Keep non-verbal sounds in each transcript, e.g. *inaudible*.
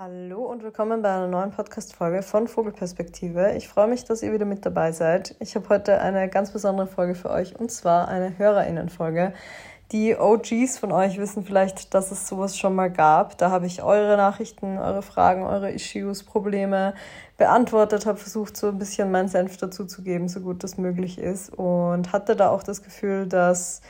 Hallo und willkommen bei einer neuen Podcast-Folge von Vogelperspektive. Ich freue mich, dass ihr wieder mit dabei seid. Ich habe heute eine ganz besondere Folge für euch und zwar eine HörerInnen-Folge. Die OGs von euch wissen vielleicht, dass es sowas schon mal gab. Da habe ich eure Nachrichten, eure Fragen, eure Issues, Probleme beantwortet, habe versucht, so ein bisschen meinen Senf dazu zu geben, so gut das möglich ist und hatte da auch das Gefühl, dass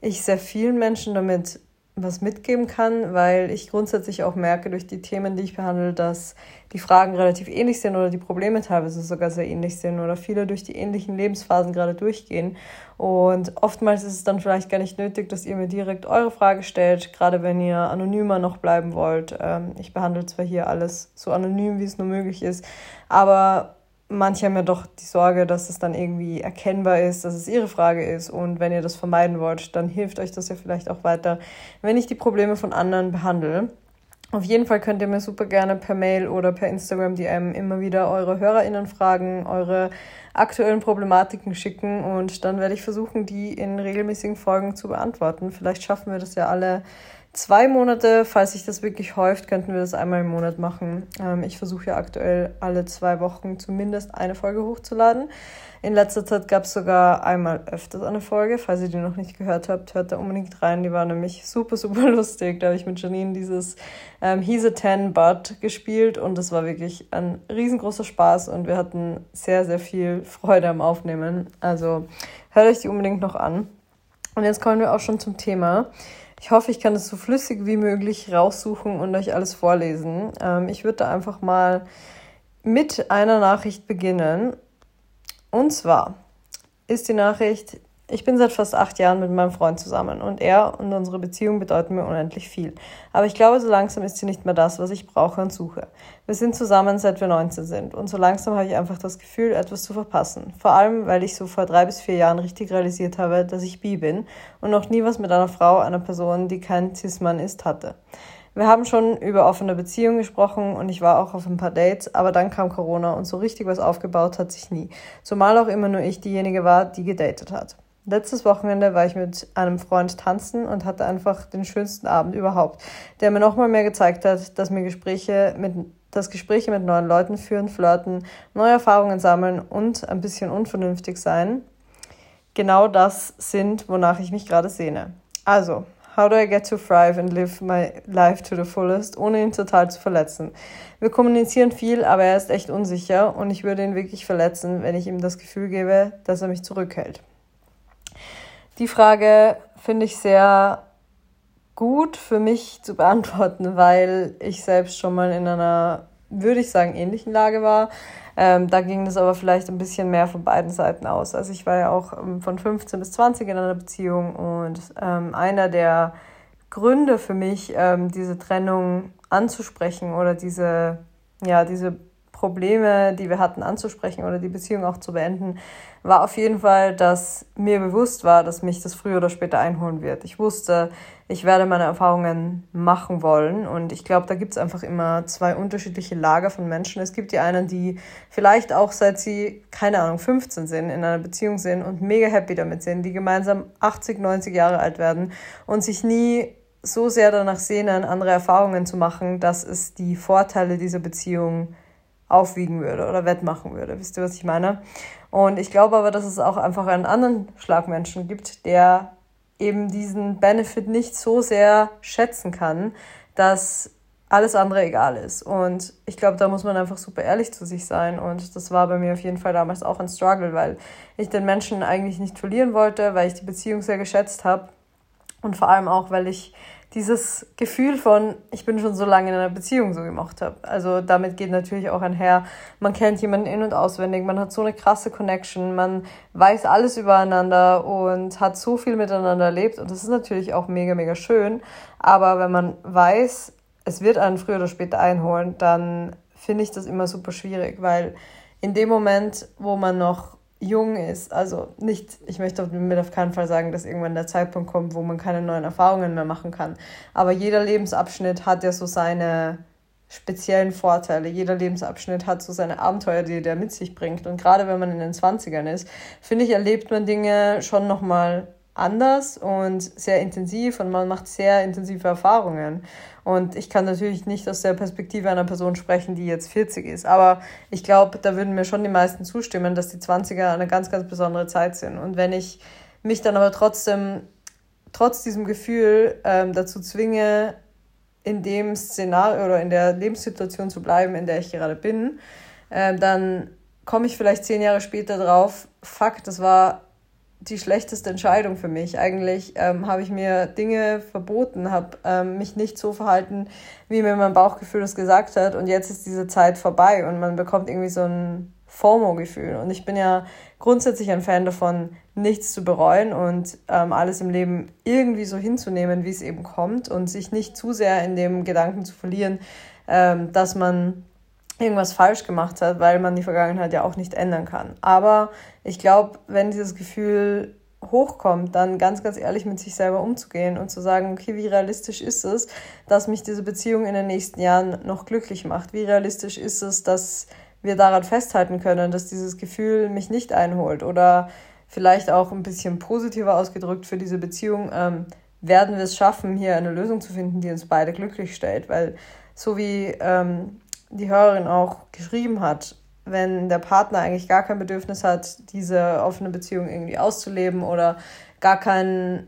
ich sehr vielen Menschen damit was mitgeben kann, weil ich grundsätzlich auch merke durch die Themen, die ich behandle, dass die Fragen relativ ähnlich sind oder die Probleme teilweise sogar sehr ähnlich sind oder viele durch die ähnlichen Lebensphasen gerade durchgehen. Und oftmals ist es dann vielleicht gar nicht nötig, dass ihr mir direkt eure Frage stellt, gerade wenn ihr anonymer noch bleiben wollt. Ähm, ich behandle zwar hier alles so anonym, wie es nur möglich ist, aber manche haben ja doch die Sorge, dass es dann irgendwie erkennbar ist, dass es ihre Frage ist. Und wenn ihr das vermeiden wollt, dann hilft euch das ja vielleicht auch weiter, wenn ich die Probleme von anderen behandle. Auf jeden Fall könnt ihr mir super gerne per Mail oder per Instagram DM immer wieder eure HörerInnen fragen, eure aktuellen Problematiken schicken und dann werde ich versuchen, die in regelmäßigen Folgen zu beantworten. Vielleicht schaffen wir das ja alle zwei Monate. Falls sich das wirklich häuft, könnten wir das einmal im Monat machen. Ähm, ich versuche ja aktuell alle zwei Wochen zumindest eine Folge hochzuladen. In letzter Zeit gab es sogar einmal öfters eine Folge. Falls ihr die noch nicht gehört habt, hört da unbedingt rein. Die war nämlich super, super *laughs* lustig. Da habe ich mit Janine dieses ähm, He's a Ten But gespielt und das war wirklich ein riesengroßer Spaß und wir hatten sehr, sehr viel Freude am Aufnehmen. Also hört euch die unbedingt noch an. Und jetzt kommen wir auch schon zum Thema. Ich hoffe, ich kann es so flüssig wie möglich raussuchen und euch alles vorlesen. Ähm, ich würde da einfach mal mit einer Nachricht beginnen. Und zwar ist die Nachricht, ich bin seit fast acht Jahren mit meinem Freund zusammen und er und unsere Beziehung bedeuten mir unendlich viel. Aber ich glaube, so langsam ist sie nicht mehr das, was ich brauche und suche. Wir sind zusammen, seit wir 19 sind und so langsam habe ich einfach das Gefühl, etwas zu verpassen. Vor allem, weil ich so vor drei bis vier Jahren richtig realisiert habe, dass ich bi bin und noch nie was mit einer Frau, einer Person, die kein Cis-Mann ist, hatte. Wir haben schon über offene Beziehungen gesprochen und ich war auch auf ein paar Dates, aber dann kam Corona und so richtig was aufgebaut hat sich nie. Zumal auch immer nur ich diejenige war, die gedatet hat. Letztes Wochenende war ich mit einem Freund tanzen und hatte einfach den schönsten Abend überhaupt, der mir nochmal mehr gezeigt hat, dass mir Gespräche mit dass Gespräche mit neuen Leuten führen, flirten, neue Erfahrungen sammeln und ein bisschen unvernünftig sein genau das sind, wonach ich mich gerade sehne. Also, how do I get to thrive and live my life to the fullest, ohne ihn total zu verletzen? Wir kommunizieren viel, aber er ist echt unsicher und ich würde ihn wirklich verletzen, wenn ich ihm das Gefühl gebe, dass er mich zurückhält. Die Frage finde ich sehr gut für mich zu *laughs* beantworten, weil ich selbst schon mal in einer, würde ich sagen, ähnlichen Lage war. Ähm, da ging das aber vielleicht ein bisschen mehr von beiden Seiten aus. Also ich war ja auch ähm, von 15 bis 20 in einer Beziehung und ähm, einer der Gründe für mich, ähm, diese Trennung anzusprechen oder diese, ja, diese Probleme, die wir hatten, anzusprechen oder die Beziehung auch zu beenden, war auf jeden Fall, dass mir bewusst war, dass mich das früher oder später einholen wird. Ich wusste, ich werde meine Erfahrungen machen wollen und ich glaube, da gibt es einfach immer zwei unterschiedliche Lager von Menschen. Es gibt die einen, die vielleicht auch seit sie, keine Ahnung, 15 sind, in einer Beziehung sind und mega happy damit sind, die gemeinsam 80, 90 Jahre alt werden und sich nie so sehr danach sehnen, andere Erfahrungen zu machen, dass es die Vorteile dieser Beziehung aufwiegen würde oder wettmachen würde. Wisst ihr, was ich meine? Und ich glaube aber, dass es auch einfach einen anderen Schlagmenschen gibt, der eben diesen Benefit nicht so sehr schätzen kann, dass alles andere egal ist. Und ich glaube, da muss man einfach super ehrlich zu sich sein. Und das war bei mir auf jeden Fall damals auch ein Struggle, weil ich den Menschen eigentlich nicht verlieren wollte, weil ich die Beziehung sehr geschätzt habe. Und vor allem auch, weil ich dieses Gefühl von, ich bin schon so lange in einer Beziehung so gemacht habe. Also damit geht natürlich auch einher, man kennt jemanden in- und auswendig, man hat so eine krasse Connection, man weiß alles übereinander und hat so viel miteinander erlebt und das ist natürlich auch mega, mega schön. Aber wenn man weiß, es wird einen früher oder später einholen, dann finde ich das immer super schwierig, weil in dem Moment, wo man noch jung ist. Also nicht, ich möchte damit auf keinen Fall sagen, dass irgendwann der Zeitpunkt kommt, wo man keine neuen Erfahrungen mehr machen kann. Aber jeder Lebensabschnitt hat ja so seine speziellen Vorteile. Jeder Lebensabschnitt hat so seine Abenteuer, die der mit sich bringt. Und gerade wenn man in den 20ern ist, finde ich, erlebt man Dinge schon nochmal anders und sehr intensiv und man macht sehr intensive Erfahrungen. Und ich kann natürlich nicht aus der Perspektive einer Person sprechen, die jetzt 40 ist. Aber ich glaube, da würden mir schon die meisten zustimmen, dass die 20er eine ganz, ganz besondere Zeit sind. Und wenn ich mich dann aber trotzdem, trotz diesem Gefühl ähm, dazu zwinge, in dem Szenario oder in der Lebenssituation zu bleiben, in der ich gerade bin, äh, dann komme ich vielleicht zehn Jahre später drauf, fuck, das war die schlechteste Entscheidung für mich. Eigentlich ähm, habe ich mir Dinge verboten, habe ähm, mich nicht so verhalten, wie mir mein Bauchgefühl das gesagt hat. Und jetzt ist diese Zeit vorbei und man bekommt irgendwie so ein FOMO-Gefühl. Und ich bin ja grundsätzlich ein Fan davon, nichts zu bereuen und ähm, alles im Leben irgendwie so hinzunehmen, wie es eben kommt und sich nicht zu sehr in dem Gedanken zu verlieren, ähm, dass man irgendwas falsch gemacht hat, weil man die Vergangenheit ja auch nicht ändern kann. Aber ich glaube, wenn dieses Gefühl hochkommt, dann ganz, ganz ehrlich mit sich selber umzugehen und zu sagen, okay, wie realistisch ist es, dass mich diese Beziehung in den nächsten Jahren noch glücklich macht? Wie realistisch ist es, dass wir daran festhalten können, dass dieses Gefühl mich nicht einholt? Oder vielleicht auch ein bisschen positiver ausgedrückt für diese Beziehung, ähm, werden wir es schaffen, hier eine Lösung zu finden, die uns beide glücklich stellt? Weil so wie ähm, die Hörerin auch geschrieben hat, wenn der Partner eigentlich gar kein Bedürfnis hat, diese offene Beziehung irgendwie auszuleben oder gar kein,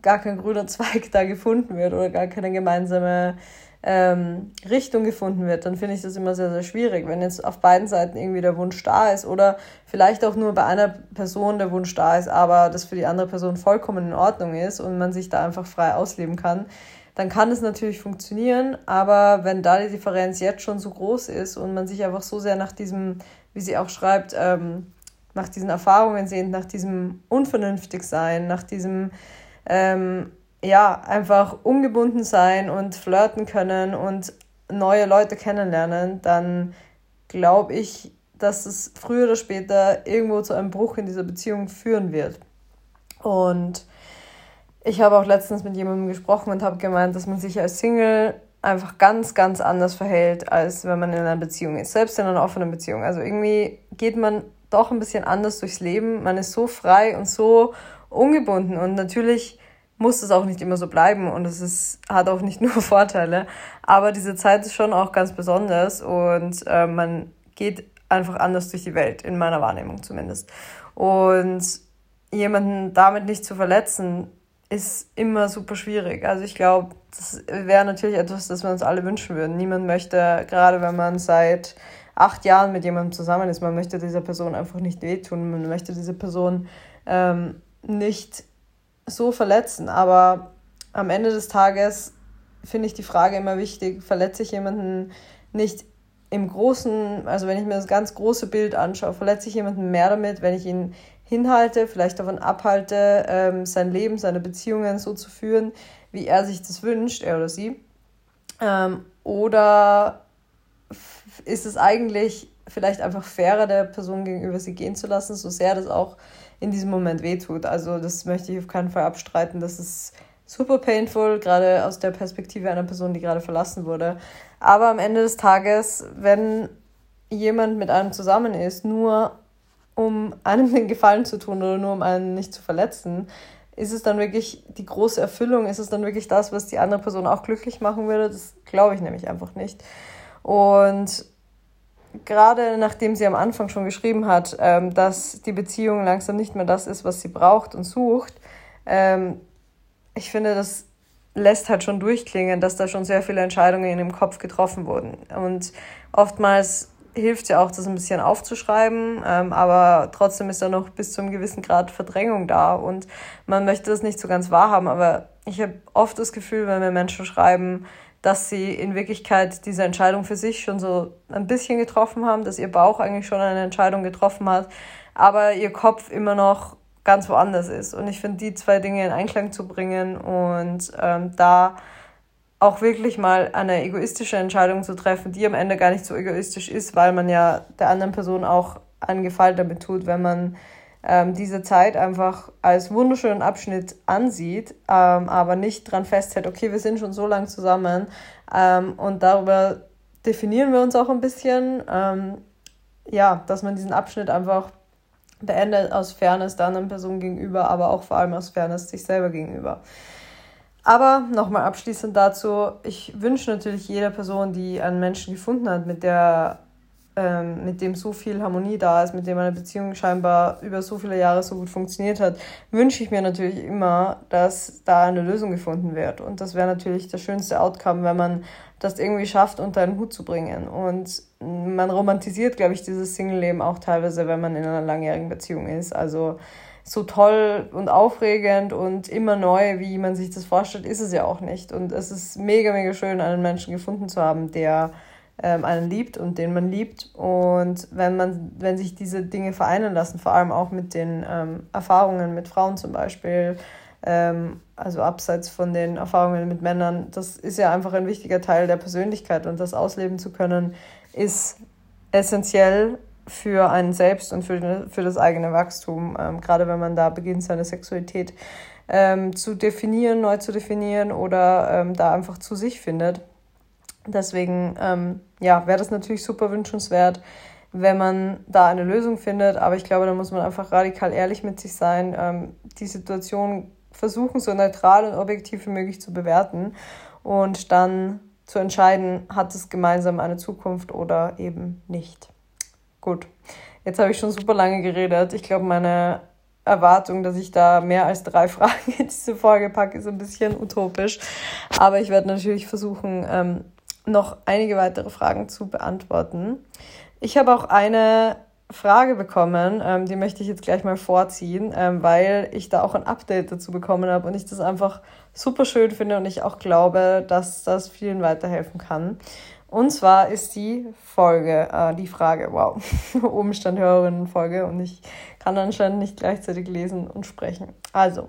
gar kein grüner Zweig da gefunden wird oder gar keine gemeinsame ähm, Richtung gefunden wird, dann finde ich das immer sehr, sehr schwierig. Wenn jetzt auf beiden Seiten irgendwie der Wunsch da ist oder vielleicht auch nur bei einer Person der Wunsch da ist, aber das für die andere Person vollkommen in Ordnung ist und man sich da einfach frei ausleben kann, dann kann es natürlich funktionieren. Aber wenn da die Differenz jetzt schon so groß ist und man sich einfach so sehr nach diesem, wie sie auch schreibt, ähm, nach diesen Erfahrungen sehnt, nach diesem Unvernünftigsein, nach diesem, ähm, ja, einfach ungebunden sein und flirten können und neue Leute kennenlernen, dann glaube ich, dass es früher oder später irgendwo zu einem Bruch in dieser Beziehung führen wird. Und ich habe auch letztens mit jemandem gesprochen und habe gemeint, dass man sich als Single einfach ganz, ganz anders verhält, als wenn man in einer Beziehung ist. Selbst in einer offenen Beziehung. Also irgendwie geht man doch ein bisschen anders durchs Leben. Man ist so frei und so ungebunden. Und natürlich muss es auch nicht immer so bleiben und es ist, hat auch nicht *laughs* nur Vorteile. Aber diese Zeit ist schon auch ganz besonders und äh, man geht einfach anders durch die Welt, in meiner Wahrnehmung zumindest. Und jemanden damit nicht zu verletzen, ist immer super schwierig. Also ich glaube, das wäre natürlich etwas, das wir uns alle wünschen würden. Niemand möchte, gerade wenn man seit acht Jahren mit jemandem zusammen ist, man möchte dieser Person einfach nicht wehtun, man möchte diese Person ähm, nicht so verletzen. Aber am Ende des Tages finde ich die Frage immer wichtig, verletze ich jemanden nicht im großen, also wenn ich mir das ganz große Bild anschaue, verletze ich jemanden mehr damit, wenn ich ihn hinhalte, vielleicht davon abhalte, ähm, sein Leben, seine Beziehungen so zu führen, wie er sich das wünscht, er oder sie? Ähm, oder ist es eigentlich vielleicht einfach fairer, der Person gegenüber sie gehen zu lassen, so sehr das auch in diesem Moment wehtut? Also das möchte ich auf keinen Fall abstreiten. Das ist super painful, gerade aus der Perspektive einer Person, die gerade verlassen wurde. Aber am Ende des Tages, wenn jemand mit einem zusammen ist, nur um einem den Gefallen zu tun oder nur um einen nicht zu verletzen, ist es dann wirklich die große Erfüllung? Ist es dann wirklich das, was die andere Person auch glücklich machen würde? Das glaube ich nämlich einfach nicht. Und gerade nachdem sie am Anfang schon geschrieben hat, ähm, dass die Beziehung langsam nicht mehr das ist, was sie braucht und sucht, ähm, ich finde, das lässt halt schon durchklingen, dass da schon sehr viele Entscheidungen in dem Kopf getroffen wurden. Und oftmals hilft ja auch, das ein bisschen aufzuschreiben, ähm, aber trotzdem ist da noch bis zu einem gewissen Grad Verdrängung da und man möchte das nicht so ganz wahrhaben, aber ich habe oft das Gefühl, wenn mir Menschen schreiben, dass sie in Wirklichkeit diese Entscheidung für sich schon so ein bisschen getroffen haben, dass ihr Bauch eigentlich schon eine Entscheidung getroffen hat, aber ihr Kopf immer noch ganz woanders ist. Und ich finde, die zwei Dinge in Einklang zu bringen und ähm, da auch wirklich mal eine egoistische Entscheidung zu treffen, die am Ende gar nicht so egoistisch ist, weil man ja der anderen Person auch einen Gefallen damit tut, wenn man ähm, diese Zeit einfach als wunderschönen Abschnitt ansieht, ähm, aber nicht dran festhält, okay, wir sind schon so lange zusammen ähm, und darüber definieren wir uns auch ein bisschen, ähm, ja, dass man diesen Abschnitt einfach beendet aus Fairness der anderen Person gegenüber, aber auch vor allem aus Fairness sich selber gegenüber. Aber nochmal abschließend dazu, ich wünsche natürlich jeder Person, die einen Menschen gefunden hat, mit der ähm, mit dem so viel Harmonie da ist, mit dem eine Beziehung scheinbar über so viele Jahre so gut funktioniert hat, wünsche ich mir natürlich immer, dass da eine Lösung gefunden wird. Und das wäre natürlich das schönste Outcome, wenn man das irgendwie schafft, unter einen Hut zu bringen. Und man romantisiert, glaube ich, dieses Single-Leben auch teilweise, wenn man in einer langjährigen Beziehung ist. Also so toll und aufregend und immer neu, wie man sich das vorstellt, ist es ja auch nicht. Und es ist mega, mega schön, einen Menschen gefunden zu haben, der ähm, einen liebt und den man liebt. Und wenn man, wenn sich diese Dinge vereinen lassen, vor allem auch mit den ähm, Erfahrungen mit Frauen zum Beispiel, ähm, also abseits von den Erfahrungen mit Männern, das ist ja einfach ein wichtiger Teil der Persönlichkeit und das ausleben zu können, ist essentiell für einen selbst und für, für das eigene Wachstum, ähm, gerade wenn man da beginnt, seine Sexualität ähm, zu definieren, neu zu definieren oder ähm, da einfach zu sich findet. Deswegen ähm, ja, wäre das natürlich super wünschenswert, wenn man da eine Lösung findet. Aber ich glaube, da muss man einfach radikal ehrlich mit sich sein, ähm, die Situation versuchen, so neutral und objektiv wie möglich zu bewerten und dann zu entscheiden, hat es gemeinsam eine Zukunft oder eben nicht. Gut, jetzt habe ich schon super lange geredet. Ich glaube, meine Erwartung, dass ich da mehr als drei *laughs* Fragen in diese Folge packe, ist ein bisschen utopisch. Aber ich werde natürlich versuchen, ähm, noch einige weitere Fragen zu beantworten. Ich habe auch eine Frage bekommen, ähm, die möchte ich jetzt gleich mal vorziehen, ähm, weil ich da auch ein Update dazu bekommen habe und ich das einfach super schön finde und ich auch glaube, dass das vielen weiterhelfen kann. Und zwar ist die Folge, äh, die Frage, wow, *laughs* oben stand Hörerinnenfolge und ich kann anscheinend nicht gleichzeitig lesen und sprechen. Also,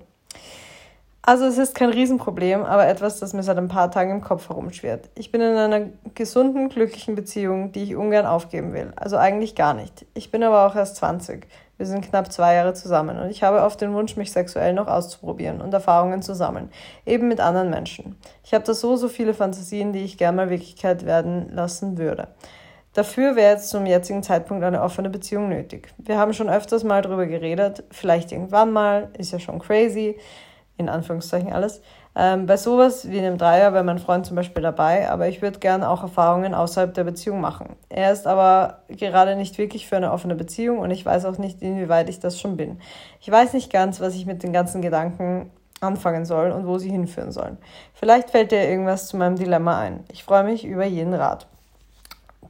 also es ist kein Riesenproblem, aber etwas, das mir seit ein paar Tagen im Kopf herumschwirrt. Ich bin in einer gesunden, glücklichen Beziehung, die ich ungern aufgeben will. Also eigentlich gar nicht. Ich bin aber auch erst 20. Wir sind knapp zwei Jahre zusammen und ich habe oft den Wunsch, mich sexuell noch auszuprobieren und Erfahrungen zu sammeln. Eben mit anderen Menschen. Ich habe da so, so viele Fantasien, die ich gerne mal Wirklichkeit werden lassen würde. Dafür wäre jetzt zum jetzigen Zeitpunkt eine offene Beziehung nötig. Wir haben schon öfters mal drüber geredet, vielleicht irgendwann mal, ist ja schon crazy in Anführungszeichen alles. Ähm, bei sowas wie einem Dreier wäre mein Freund zum Beispiel dabei, aber ich würde gerne auch Erfahrungen außerhalb der Beziehung machen. Er ist aber gerade nicht wirklich für eine offene Beziehung und ich weiß auch nicht, inwieweit ich das schon bin. Ich weiß nicht ganz, was ich mit den ganzen Gedanken anfangen soll und wo sie hinführen sollen. Vielleicht fällt dir irgendwas zu meinem Dilemma ein. Ich freue mich über jeden Rat.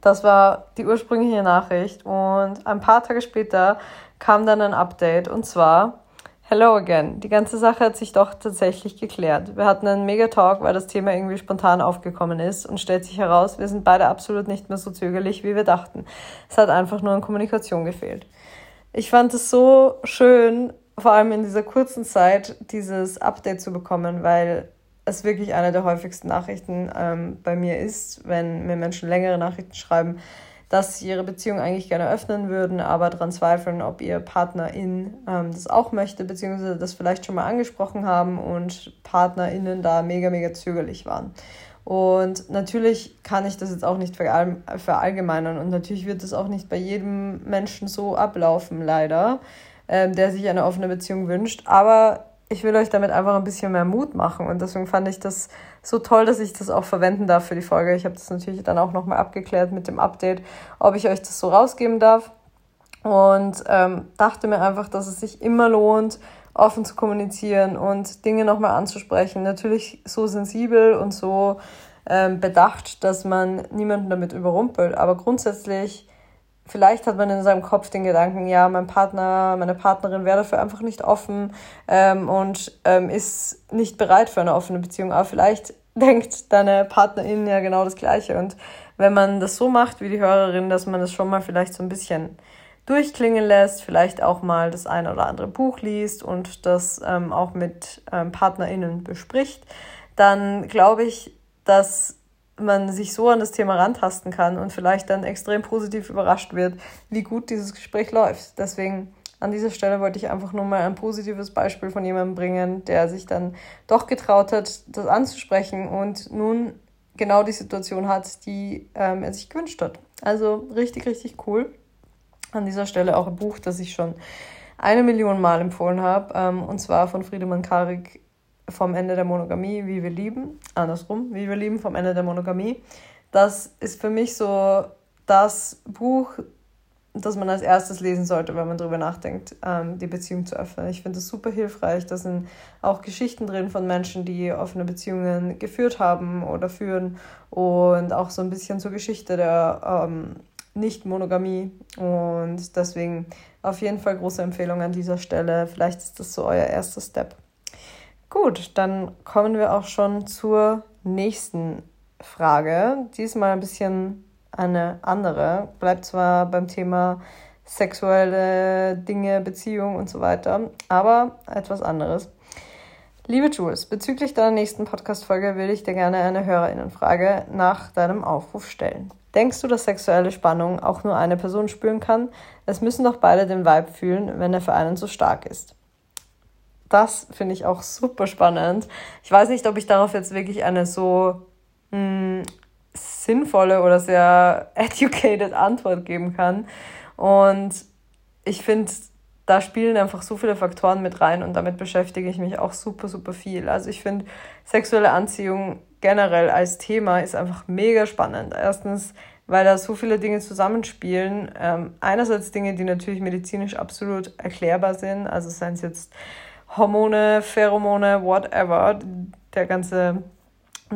Das war die ursprüngliche Nachricht und ein paar Tage später kam dann ein Update und zwar Hello again. Die ganze Sache hat sich doch tatsächlich geklärt. Wir hatten einen Mega-Talk, weil das Thema irgendwie spontan aufgekommen ist und stellt sich heraus, wir sind beide absolut nicht mehr so zögerlich, wie wir dachten. Es hat einfach nur an Kommunikation gefehlt. Ich fand es so schön, vor allem in dieser kurzen Zeit, dieses Update zu bekommen, weil es wirklich eine der häufigsten Nachrichten ähm, bei mir ist, wenn mir Menschen längere Nachrichten schreiben, dass sie ihre Beziehung eigentlich gerne öffnen würden, aber daran zweifeln, ob ihr Partnerin ähm, das auch möchte, beziehungsweise das vielleicht schon mal angesprochen haben und PartnerInnen da mega, mega zögerlich waren. Und natürlich kann ich das jetzt auch nicht verallgemeinern und natürlich wird es auch nicht bei jedem Menschen so ablaufen, leider, ähm, der sich eine offene Beziehung wünscht. Aber ich will euch damit einfach ein bisschen mehr Mut machen und deswegen fand ich das so toll, dass ich das auch verwenden darf für die Folge. Ich habe das natürlich dann auch nochmal abgeklärt mit dem Update, ob ich euch das so rausgeben darf und ähm, dachte mir einfach, dass es sich immer lohnt, offen zu kommunizieren und Dinge nochmal anzusprechen. Natürlich so sensibel und so ähm, bedacht, dass man niemanden damit überrumpelt, aber grundsätzlich Vielleicht hat man in seinem Kopf den Gedanken, ja, mein Partner, meine Partnerin wäre dafür einfach nicht offen ähm, und ähm, ist nicht bereit für eine offene Beziehung. Aber vielleicht *laughs* denkt deine Partnerin ja genau das Gleiche. Und wenn man das so macht wie die Hörerin, dass man das schon mal vielleicht so ein bisschen durchklingen lässt, vielleicht auch mal das eine oder andere Buch liest und das ähm, auch mit ähm, PartnerInnen bespricht, dann glaube ich, dass man sich so an das Thema rantasten kann und vielleicht dann extrem positiv überrascht wird, wie gut dieses Gespräch läuft. Deswegen an dieser Stelle wollte ich einfach nur mal ein positives Beispiel von jemandem bringen, der sich dann doch getraut hat, das anzusprechen und nun genau die Situation hat, die ähm, er sich gewünscht hat. Also richtig, richtig cool. An dieser Stelle auch ein Buch, das ich schon eine Million Mal empfohlen habe, ähm, und zwar von Friedemann Karik vom Ende der Monogamie, wie wir lieben, andersrum, wie wir lieben vom Ende der Monogamie. Das ist für mich so das Buch, das man als erstes lesen sollte, wenn man darüber nachdenkt, ähm, die Beziehung zu öffnen. Ich finde es super hilfreich. Da sind auch Geschichten drin von Menschen, die offene Beziehungen geführt haben oder führen und auch so ein bisschen zur Geschichte der ähm, Nicht-Monogamie. Und deswegen auf jeden Fall große Empfehlung an dieser Stelle. Vielleicht ist das so euer erster Step. Gut, dann kommen wir auch schon zur nächsten Frage. Diesmal ein bisschen eine andere. Bleibt zwar beim Thema sexuelle Dinge, Beziehung und so weiter, aber etwas anderes. Liebe Jules, bezüglich deiner nächsten Podcast-Folge würde ich dir gerne eine Hörerinnenfrage nach deinem Aufruf stellen. Denkst du, dass sexuelle Spannung auch nur eine Person spüren kann? Es müssen doch beide den Vibe fühlen, wenn er für einen so stark ist. Das finde ich auch super spannend. Ich weiß nicht, ob ich darauf jetzt wirklich eine so mh, hm, sinnvolle oder sehr *laughs* educated Antwort geben kann. Und ich finde, da spielen einfach so viele Faktoren mit rein und damit beschäftige ich mich auch super, super viel. Also ich finde, sexuelle Anziehung generell als Thema ist einfach mega spannend. Erstens, weil da so viele Dinge zusammenspielen. Ähm, einerseits Dinge, die natürlich medizinisch absolut erklärbar sind, also seien es jetzt Hormone, Pheromone, whatever, der ganze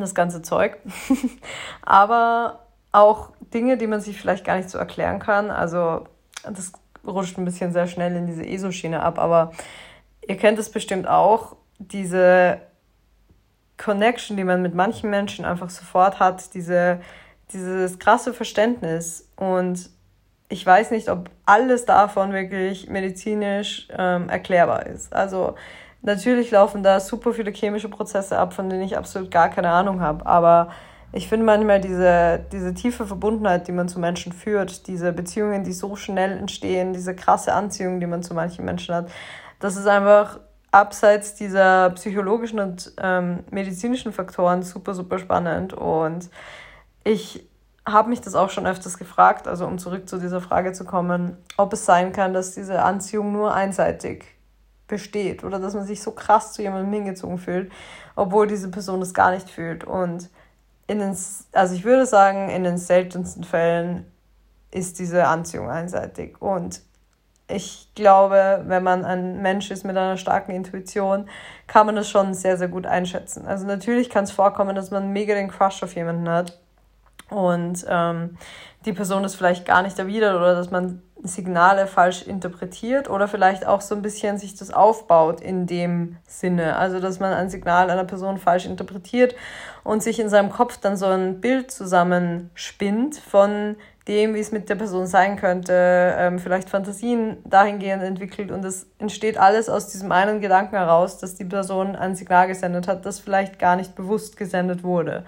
das ganze Zeug. *laughs* Aber auch Dinge, die man sich vielleicht gar nicht so erklären kann. Also das rutscht ein bisschen sehr schnell in diese ESO-Schiene ab, aber ihr kennt es bestimmt auch, diese Connection, die man mit manchen Menschen einfach sofort hat, diese, dieses krasse Verständnis. Und ich weiß nicht, ob alles davon wirklich medizinisch ähm, erklärbar ist. Also Natürlich laufen da super viele chemische Prozesse ab, von denen ich absolut gar keine Ahnung habe. Aber ich finde manchmal diese, diese tiefe Verbundenheit, die man zu Menschen führt, diese Beziehungen, die so schnell entstehen, diese krasse Anziehung, die man zu manchen Menschen hat, das ist einfach abseits dieser psychologischen und ähm, medizinischen Faktoren super, super spannend. Und ich habe mich das auch schon öfters gefragt, also um zurück zu dieser Frage zu kommen, ob es sein kann, dass diese Anziehung nur einseitig besteht oder dass man sich so krass zu jemandem hingezogen fühlt, obwohl diese Person es gar nicht fühlt. Und in den, also ich würde sagen, in den seltensten Fällen ist diese Anziehung einseitig. Und ich glaube, wenn man ein Mensch ist mit einer starken Intuition, kann man das schon sehr, sehr gut einschätzen. Also natürlich kann es vorkommen, dass man mega den Crush auf jemanden hat und ähm, die Person das vielleicht gar nicht erwidert oder dass man Signale falsch interpretiert oder vielleicht auch so ein bisschen sich das aufbaut in dem Sinne. Also, dass man ein Signal einer Person falsch interpretiert und sich in seinem Kopf dann so ein Bild zusammenspinnt von dem, wie es mit der Person sein könnte, ähm, vielleicht Fantasien dahingehend entwickelt und es entsteht alles aus diesem einen Gedanken heraus, dass die Person ein Signal gesendet hat, das vielleicht gar nicht bewusst gesendet wurde.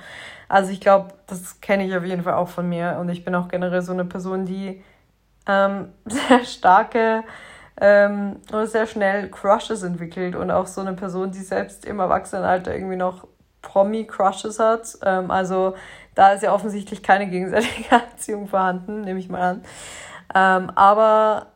Also ich glaube, das kenne ich auf jeden Fall auch von mir und ich bin auch generell so eine Person, die ähm, *laughs* sehr starke ähm, oder sehr schnell Crushes entwickelt und auch so eine Person, die selbst im Erwachsenenalter irgendwie noch Promi-Crushes hat. Ähm, also da ist ja offensichtlich keine gegenseitige *laughs* Anziehung vorhanden, nehme ich mal an. Ähm, aber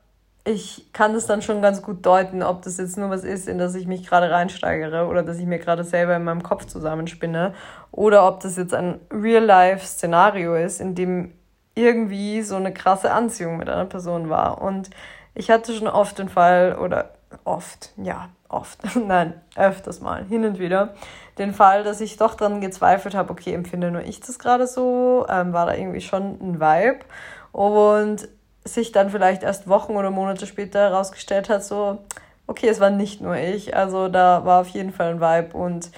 ich kann das dann schon ganz gut deuten, ob das jetzt nur was ist, in das ich mich gerade reinsteigere oder dass ich mir gerade selber in meinem Kopf zusammenspinne oder ob das jetzt ein Real-Life-Szenario ist, in dem irgendwie so eine krasse Anziehung mit einer Person war. Und ich hatte schon oft den Fall, oder oft, ja, oft, *laughs* nein, öfters mal, hin und wieder, den Fall, dass ich doch dran gezweifelt habe, okay, empfinde nur ich das gerade so, ähm, war da irgendwie schon ein Vibe und sich dann vielleicht erst Wochen oder Monate später herausgestellt hat, so, okay, es war nicht nur ich, also da war auf jeden Fall ein Vibe und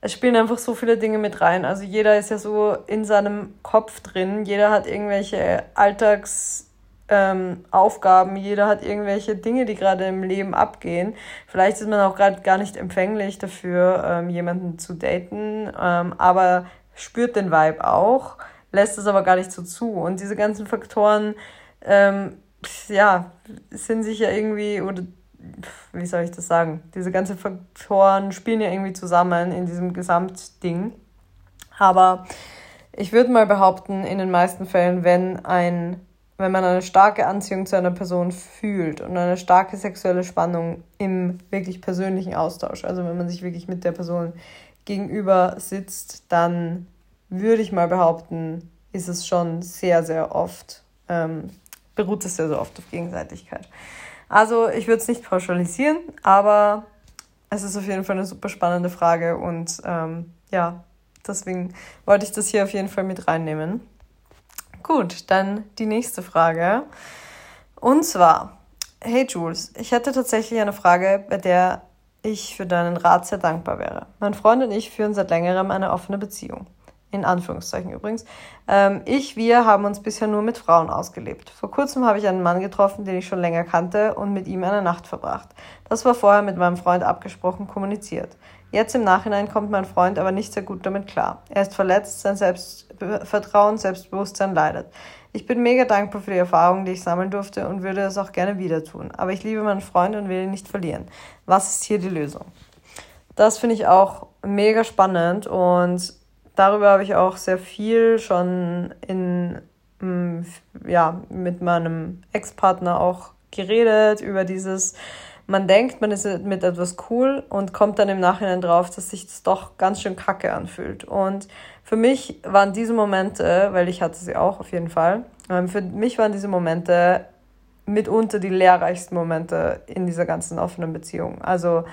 es spielen einfach so viele Dinge mit rein. Also jeder ist ja so in seinem Kopf drin, jeder hat irgendwelche Alltagsaufgaben, ähm, jeder hat irgendwelche Dinge, die gerade im Leben abgehen. Vielleicht ist man auch gerade gar nicht empfänglich dafür, ähm, jemanden zu daten, ähm, aber spürt den Vibe auch, lässt es aber gar nicht so zu. Und diese ganzen Faktoren, ähm, ja, sind sich ja irgendwie oder wie soll ich das sagen? Diese ganzen Faktoren spielen ja irgendwie zusammen in diesem Gesamtding. Aber ich würde mal behaupten, in den meisten Fällen, wenn ein wenn man eine starke Anziehung zu einer Person fühlt und eine starke sexuelle Spannung im wirklich persönlichen Austausch, also wenn man sich wirklich mit der Person gegenüber sitzt, dann würde ich mal behaupten, ist es schon sehr, sehr oft, ähm, beruht es sehr, sehr oft auf Gegenseitigkeit. Also ich würde es nicht pauschalisieren, aber es ist auf jeden Fall eine super spannende Frage und ähm, ja, deswegen wollte ich das hier auf jeden Fall mit reinnehmen. Gut, dann die nächste Frage. Und zwar, hey Jules, ich hätte tatsächlich eine Frage, bei der ich für deinen Rat sehr dankbar wäre. Mein Freund und ich führen seit längerem eine offene Beziehung in Anführungszeichen übrigens. Ähm, ich, wir haben uns bisher nur mit Frauen ausgelebt. Vor kurzem habe ich einen Mann getroffen, den ich schon länger kannte und mit ihm eine Nacht verbracht. Das war vorher mit meinem Freund abgesprochen kommuniziert. Jetzt im Nachhinein kommt mein Freund aber nicht sehr gut damit klar. Er ist verletzt, sein Selbstvertrauen, Selbstbewusstsein leidet. Ich bin mega dankbar für die Erfahrungen, die ich sammeln durfte und würde es auch gerne wieder tun. Aber ich liebe meinen Freund und will ihn nicht verlieren. Was ist hier die Lösung? Das finde ich auch mega spannend und darüber habe ich auch sehr viel schon in, mm, ja, mit meinem Ex-Partner auch geredet, über dieses, man denkt, man ist mit etwas cool und kommt dann im Nachhinein drauf, dass sich das doch ganz schön kacke anfühlt. Und für mich waren diese Momente, weil ich hatte sie auch auf jeden Fall, ähm, für mich waren diese Momente mitunter die lehrreichsten Momente in dieser ganzen offenen Beziehung. Also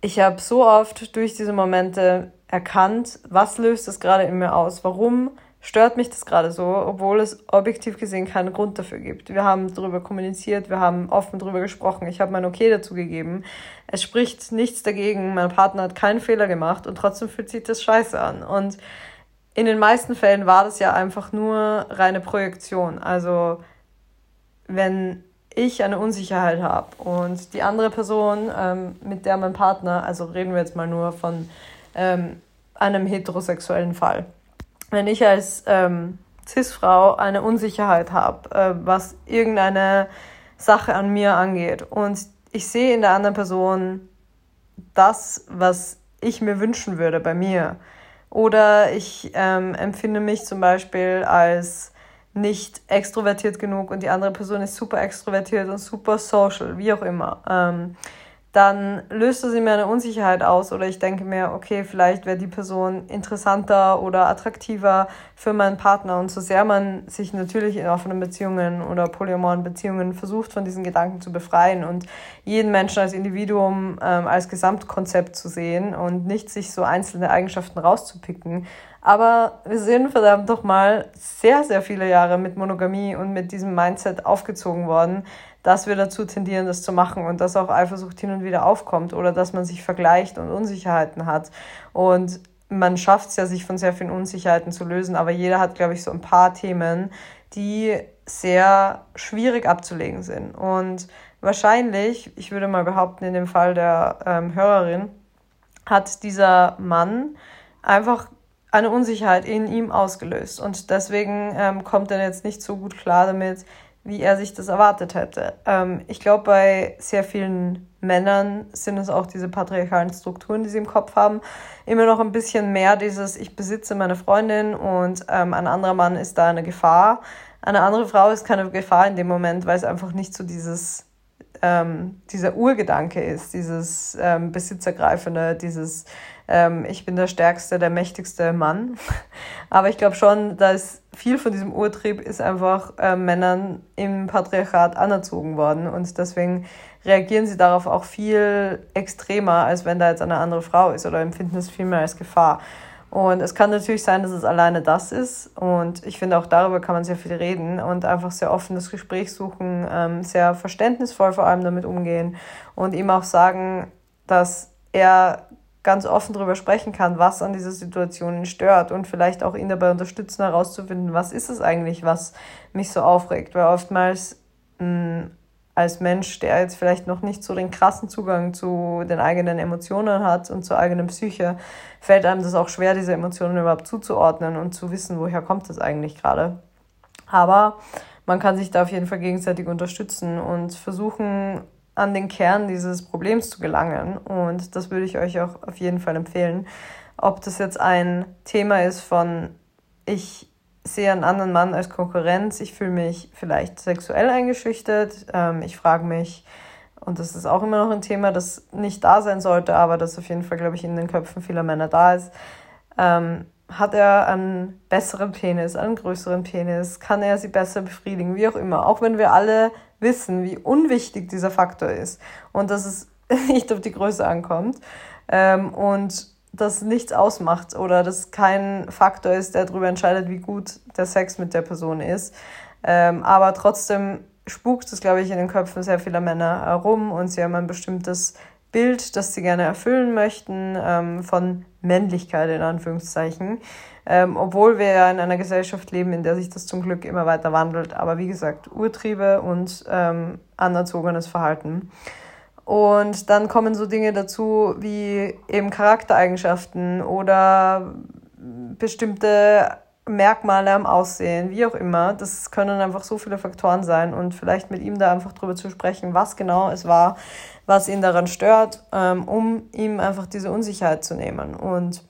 ich habe so oft durch diese Momente erkannt, was löst das gerade in mir aus, warum stört mich das gerade so, obwohl es objektiv gesehen keinen Grund dafür gibt. Wir haben darüber kommuniziert, wir haben offen darüber gesprochen, ich habe mein Okay dazu gegeben. Es spricht nichts dagegen, mein Partner hat keinen Fehler gemacht und trotzdem fühlt sich das scheiße an. Und in den meisten Fällen war das ja einfach nur reine Projektion. Also wenn ich eine Unsicherheit habe und die andere Person, ähm, mit der mein Partner, also reden wir jetzt mal nur von ähm, einem heterosexuellen Fall. Wenn ich als ähm, Cis-Frau eine Unsicherheit habe, äh, was irgendeine Sache an mir angeht und ich sehe in der anderen Person das, was ich mir wünschen würde bei mir, oder ich ähm, empfinde mich zum Beispiel als nicht extrovertiert genug und die andere Person ist super extrovertiert und super social, wie auch immer. Ähm, dann löst in mir eine Unsicherheit aus oder ich denke mir, okay, vielleicht wäre die Person interessanter oder attraktiver für meinen Partner. Und so sehr man sich natürlich in offenen Beziehungen oder polyamoren Beziehungen versucht, von diesen Gedanken zu befreien und jeden Menschen als Individuum ähm, als Gesamtkonzept zu sehen und nicht sich so einzelne Eigenschaften rauszupicken. Aber wir sind verdammt doch mal sehr, sehr viele Jahre mit Monogamie und mit diesem Mindset aufgezogen worden dass wir dazu tendieren, das zu machen und dass auch Eifersucht hin und wieder aufkommt oder dass man sich vergleicht und Unsicherheiten hat. Und man schafft es ja, sich von sehr vielen Unsicherheiten zu lösen, aber jeder hat, glaube ich, so ein paar Themen, die sehr schwierig abzulegen sind. Und wahrscheinlich, ich würde mal behaupten, in dem Fall der ähm, Hörerin, hat dieser Mann einfach eine Unsicherheit in ihm ausgelöst. Und deswegen ähm, kommt er jetzt nicht so gut klar damit, wie er sich das erwartet hätte. Ähm, ich glaube, bei sehr vielen Männern sind es auch diese patriarchalen Strukturen, die sie im Kopf haben. Immer noch ein bisschen mehr dieses, ich besitze meine Freundin und ähm, ein anderer Mann ist da eine Gefahr. Eine andere Frau ist keine Gefahr in dem Moment, weil es einfach nicht so dieses, ähm, dieser Urgedanke ist, dieses ähm, Besitzergreifende, dieses ähm, ich bin der stärkste, der mächtigste Mann. *laughs* Aber ich glaube schon, dass viel von diesem Urtrieb ist einfach äh, Männern im Patriarchat anerzogen worden und deswegen reagieren sie darauf auch viel extremer, als wenn da jetzt eine andere Frau ist oder empfinden es viel mehr als Gefahr. Und es kann natürlich sein, dass es alleine das ist. Und ich finde, auch darüber kann man sehr viel reden und einfach sehr offen das Gespräch suchen, ähm, sehr verständnisvoll vor allem damit umgehen und ihm auch sagen, dass er ganz offen darüber sprechen kann, was an dieser Situation stört und vielleicht auch ihn dabei unterstützen, herauszufinden, was ist es eigentlich, was mich so aufregt. Weil oftmals mh, hm, als Mensch, der jetzt vielleicht noch nicht so den krassen Zugang zu den eigenen Emotionen hat und zur eigenen Psyche, fällt einem das auch schwer, diese Emotionen überhaupt zuzuordnen und zu wissen, woher kommt das eigentlich gerade. Aber man kann sich da auf jeden Fall gegenseitig unterstützen und versuchen, an den Kern dieses Problems zu gelangen. Und das würde ich euch auch auf jeden Fall empfehlen. Ob das jetzt ein Thema ist von, ich sehe einen anderen Mann als Konkurrenz, ich fühle mich vielleicht sexuell eingeschüchtert, ähm, ich frage mich, und das ist auch immer noch ein Thema, das nicht da sein sollte, aber das auf jeden Fall, glaube ich, in den Köpfen vieler Männer da ist. Ähm, hat er einen besseren Penis, einen größeren Penis? Kann er sie besser befriedigen? Wie auch immer. Auch wenn wir alle wissen, wie unwichtig dieser Faktor ist und dass es *laughs* nicht auf die Größe ankommt ähm, und das nichts ausmacht oder das kein Faktor ist, der darüber entscheidet, wie gut der Sex mit der Person ist. Ähm, aber trotzdem spukt es, glaube ich, in den Köpfen sehr vieler Männer herum und sie haben ein bestimmtes Bild, das sie gerne erfüllen möchten, ähm, von Männlichkeit in Anführungszeichen. Ähm, obwohl wir ja in einer Gesellschaft leben, in der sich das zum Glück immer weiter wandelt. Aber wie gesagt, Urtriebe und ähm, anerzogenes Verhalten. Und dann kommen so Dinge dazu wie eben Charaktereigenschaften oder bestimmte Merkmale am Aussehen, wie auch immer. Das können einfach so viele Faktoren sein und vielleicht mit ihm da einfach drüber zu sprechen, was genau es war, was ihn daran stört, ähm, um ihm einfach diese Unsicherheit zu nehmen. Und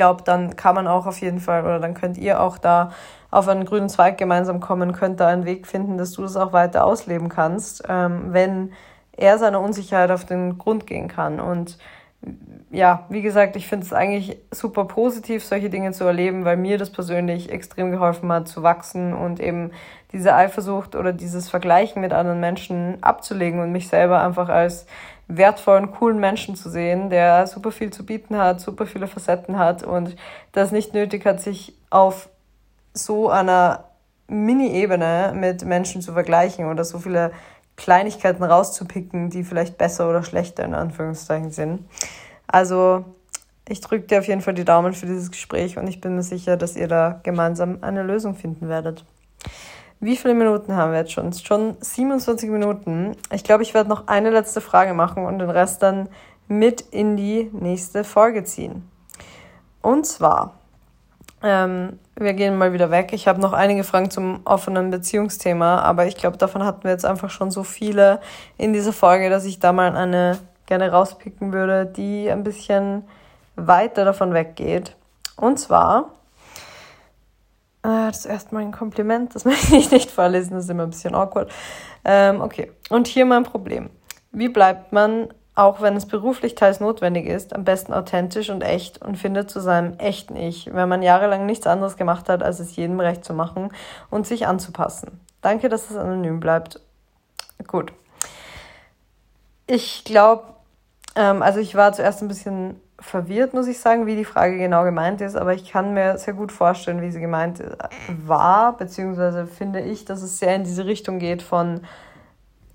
glaube, dann kann man auch auf jeden Fall oder dann könnt ihr auch da auf einen grünen Zweig gemeinsam kommen, könnt da einen Weg finden, dass du das auch weiter ausleben kannst, ähm, wenn er seiner Unsicherheit auf den Grund gehen kann. Und ja, wie gesagt, ich finde es eigentlich super positiv, solche Dinge zu erleben, weil mir das persönlich extrem geholfen hat, zu wachsen und eben diese Eifersucht oder dieses Vergleichen mit anderen Menschen abzulegen und mich selber einfach als wertvollen, coolen Menschen zu sehen, der super viel zu bieten hat, super viele Facetten hat und das nicht nötig hat, sich auf so einer Mini-Ebene mit Menschen zu vergleichen oder so viele Kleinigkeiten rauszupicken, die vielleicht besser oder schlechter in Anführungszeichen sind. Also ich drücke dir auf jeden Fall die Daumen für dieses Gespräch und ich bin mir sicher, dass ihr da gemeinsam eine Lösung finden werdet. Wie viele Minuten haben wir jetzt schon? Schon 27 Minuten. Ich glaube, ich werde noch eine letzte Frage machen und den Rest dann mit in die nächste Folge ziehen. Und zwar, ähm, wir gehen mal wieder weg. Ich habe noch einige Fragen zum offenen Beziehungsthema, aber ich glaube, davon hatten wir jetzt einfach schon so viele in dieser Folge, dass ich da mal eine gerne rauspicken würde, die ein bisschen weiter davon weggeht. Und zwar, das ist erstmal ein Kompliment, das *laughs* möchte ich nicht vorlesen, das ist immer ein bisschen awkward. Ähm, okay, und hier mein Problem. Wie bleibt man auch wenn es beruflich teils notwendig ist, am besten authentisch und echt und findet zu seinem echten Ich, wenn man jahrelang nichts anderes gemacht hat, als es jedem recht zu machen und sich anzupassen. Danke, dass es anonym bleibt. Gut. Ich glaube, ähm, also ich war zuerst ein bisschen verwirrt, muss ich sagen, wie die Frage genau gemeint ist, aber ich kann mir sehr gut vorstellen, wie sie gemeint war, beziehungsweise finde ich, dass es sehr in diese Richtung geht von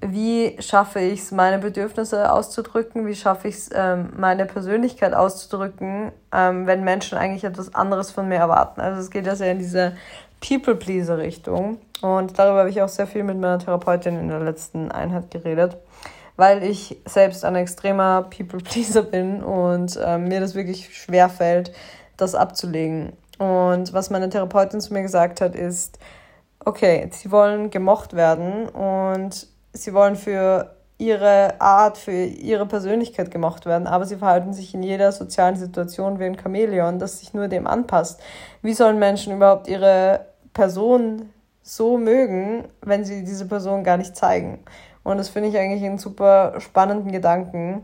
wie schaffe ich es, meine Bedürfnisse auszudrücken, wie schaffe ich es, ähm, meine Persönlichkeit auszudrücken, ähm, wenn Menschen eigentlich etwas anderes von mir erwarten. Also es geht ja sehr in diese People-Pleaser-Richtung. Und darüber habe ich auch sehr viel mit meiner Therapeutin in der letzten Einheit geredet, weil ich selbst ein extremer People-Pleaser bin und ähm, mir das wirklich schwer fällt, das abzulegen. Und was meine Therapeutin zu mir gesagt hat, ist, okay, sie wollen gemocht werden und sie wollen für ihre Art, für ihre Persönlichkeit gemocht werden, aber sie verhalten sich in jeder sozialen Situation wie ein Chamäleon, das sich nur dem anpasst. Wie sollen Menschen überhaupt ihre Person so mögen, wenn sie diese Person gar nicht zeigen? Und das finde ich eigentlich einen super spannenden Gedanken,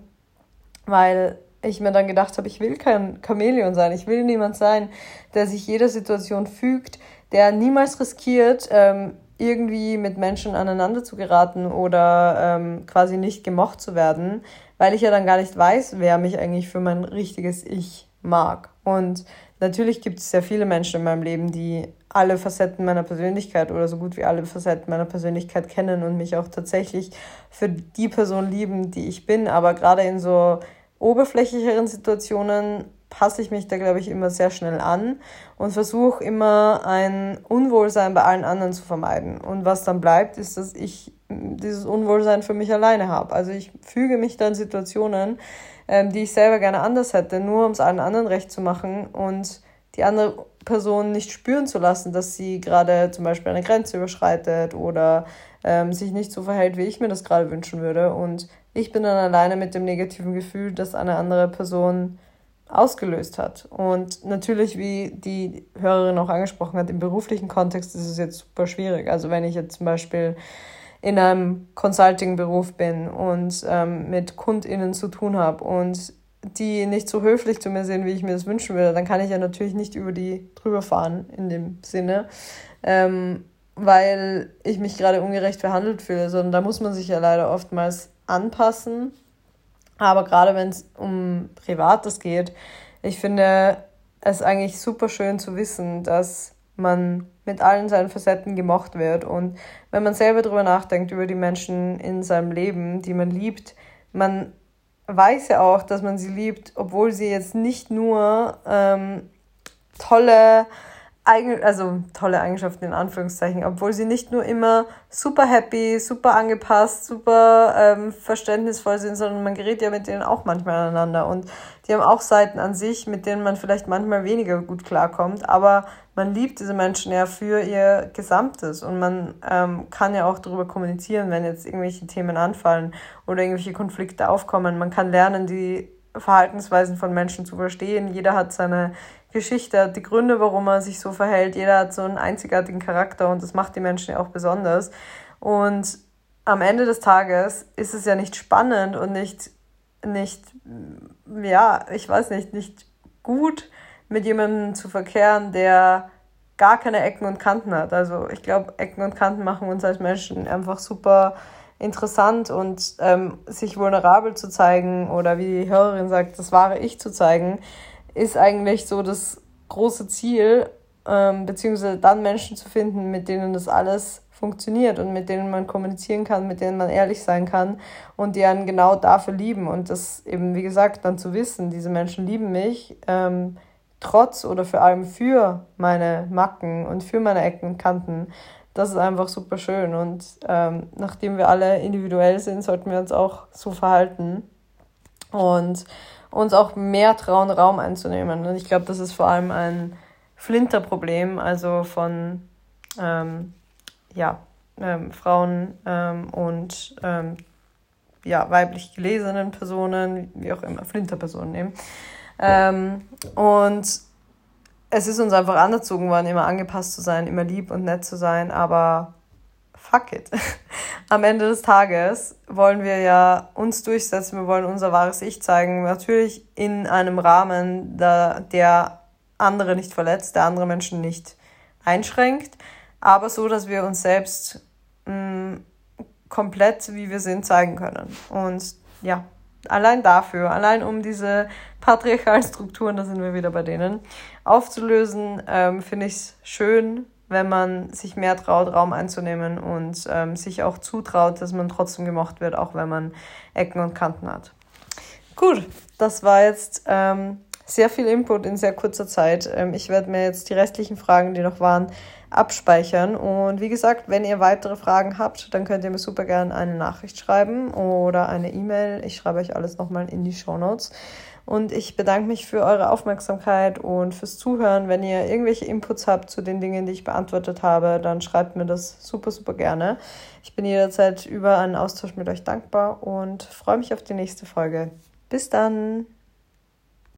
weil ich mir dann gedacht habe, ich will kein Chamäleon sein, ich will niemand sein, der sich jeder Situation fügt, der niemals riskiert, ähm, irgendwie mit Menschen aneinander zu geraten oder ähm, quasi nicht gemocht zu werden, weil ich ja dann gar nicht weiß, wer mich eigentlich für mein richtiges Ich mag. Und natürlich gibt es sehr viele Menschen in meinem Leben, die alle Facetten meiner Persönlichkeit oder so gut wie alle Facetten meiner Persönlichkeit kennen und mich auch tatsächlich für die Person lieben, die ich bin. Aber gerade in so oberflächlicheren Situationen passe ich mich da, glaube ich, immer sehr schnell an und versuche immer ein Unwohlsein bei allen anderen zu vermeiden. Und was dann bleibt, ist, dass ich dieses Unwohlsein für mich alleine habe. Also ich füge mich dann Situationen, ähm, die ich selber gerne anders hätte, nur um es allen anderen recht zu machen und die andere Person nicht spüren zu lassen, dass sie gerade zum Beispiel eine Grenze überschreitet oder ähm, sich nicht so verhält, wie ich mir das gerade wünschen würde. Und ich bin dann alleine mit dem negativen Gefühl, dass eine andere Person ausgelöst hat. Und natürlich, wie die Hörerin auch angesprochen hat, im beruflichen Kontext ist es jetzt super schwierig. Also wenn ich jetzt zum Beispiel in einem Consulting-Beruf bin und ähm, mit KundInnen zu tun habe und die nicht so höflich zu mir sind, wie ich mir das wünschen würde, dann kann ich ja natürlich nicht über die drüber fahren in dem Sinne, ähm, weil ich mich gerade ungerecht verhandelt fühle, sondern da muss man sich ja leider oftmals anpassen. Aber gerade wenn es um Privates geht, ich finde es eigentlich super schön zu wissen, dass man mit allen seinen Facetten gemocht wird. Und wenn man selber darüber nachdenkt, über die Menschen in seinem Leben, die man liebt, man weiß ja auch, dass man sie liebt, obwohl sie jetzt nicht nur ähm, tolle Also tolle Eigenschaften in Anführungszeichen, obwohl sie nicht nur immer super happy, super angepasst, super ähm, verständnisvoll sind, sondern man gerät ja mit denen auch manchmal aneinander und die haben auch Seiten an sich, mit denen man vielleicht manchmal weniger gut klarkommt, aber man liebt diese Menschen ja für ihr Gesamtes und man ähm, kann ja auch darüber kommunizieren, wenn jetzt irgendwelche Themen anfallen oder irgendwelche Konflikte aufkommen. Man kann lernen, die Verhaltensweisen von Menschen zu verstehen. Jeder hat seine Geschichte, hat die Gründe, warum er sich so verhält. Jeder hat so einen einzigartigen Charakter und das macht die Menschen ja auch besonders. Und am Ende des Tages ist es ja nicht spannend und nicht, nicht, ja, ich weiß nicht, nicht gut, mit jemandem zu verkehren, der gar keine Ecken und Kanten hat. Also ich glaube, Ecken und Kanten machen uns als Menschen einfach super interessant und ähm, sich vulnerabel zu zeigen oder wie die Hörerin sagt, das wahre Ich zu zeigen, ist eigentlich so das große Ziel, ähm, beziehungsweise dann Menschen zu finden, mit denen das alles funktioniert und mit denen man kommunizieren kann, mit denen man ehrlich sein kann und die einen genau dafür lieben. Und das eben, wie gesagt, dann zu wissen, diese Menschen lieben mich, ähm, trotz oder vor allem für meine Macken und für meine Ecken und Kanten. Das ist einfach super schön. Und ähm, nachdem wir alle individuell sind, sollten wir uns auch so verhalten. Und uns auch mehr trauen, Raum einzunehmen. Und ich glaube, das ist vor allem ein Flinterproblem, also von ähm, ja, ähm, Frauen ähm, und ähm, ja, weiblich gelesenen Personen, wie auch immer, Flinterpersonen eben. Ähm, und es ist uns einfach anerzogen worden, immer angepasst zu sein, immer lieb und nett zu sein, aber fuck it. *laughs* Am Ende des Tages wollen wir ja uns durchsetzen, wir wollen unser wahres Ich zeigen. Natürlich in einem Rahmen, der, der andere nicht verletzt, der andere Menschen nicht einschränkt, aber so, dass wir uns selbst mh, mm, komplett, wie wir sind, zeigen können. Und ja, allein dafür, allein um diese patriarchalen Strukturen, da sind wir wieder bei denen, aufzulösen, ähm, finde ich es schön, wenn man sich mehr traut, Raum einzunehmen und ähm, sich auch zutraut, dass man trotzdem gemocht wird, auch wenn man Ecken und Kanten hat. Gut, das war jetzt ähm, sehr viel Input in sehr kurzer Zeit. Ähm, ich werde mir jetzt die restlichen Fragen, die noch waren, abspeichern. Und wie gesagt, wenn ihr weitere Fragen habt, dann könnt ihr mir super gerne eine Nachricht schreiben oder eine E-Mail. Ich schreibe euch alles nochmal in die Show Notes. Und ich bedanke mich für eure Aufmerksamkeit und fürs Zuhören. Wenn ihr irgendwelche Inputs habt zu den Dingen, die ich beantwortet habe, dann schreibt mir das super, super gerne. Ich bin jederzeit über einen Austausch mit euch dankbar und freue mich auf die nächste Folge. Bis dann!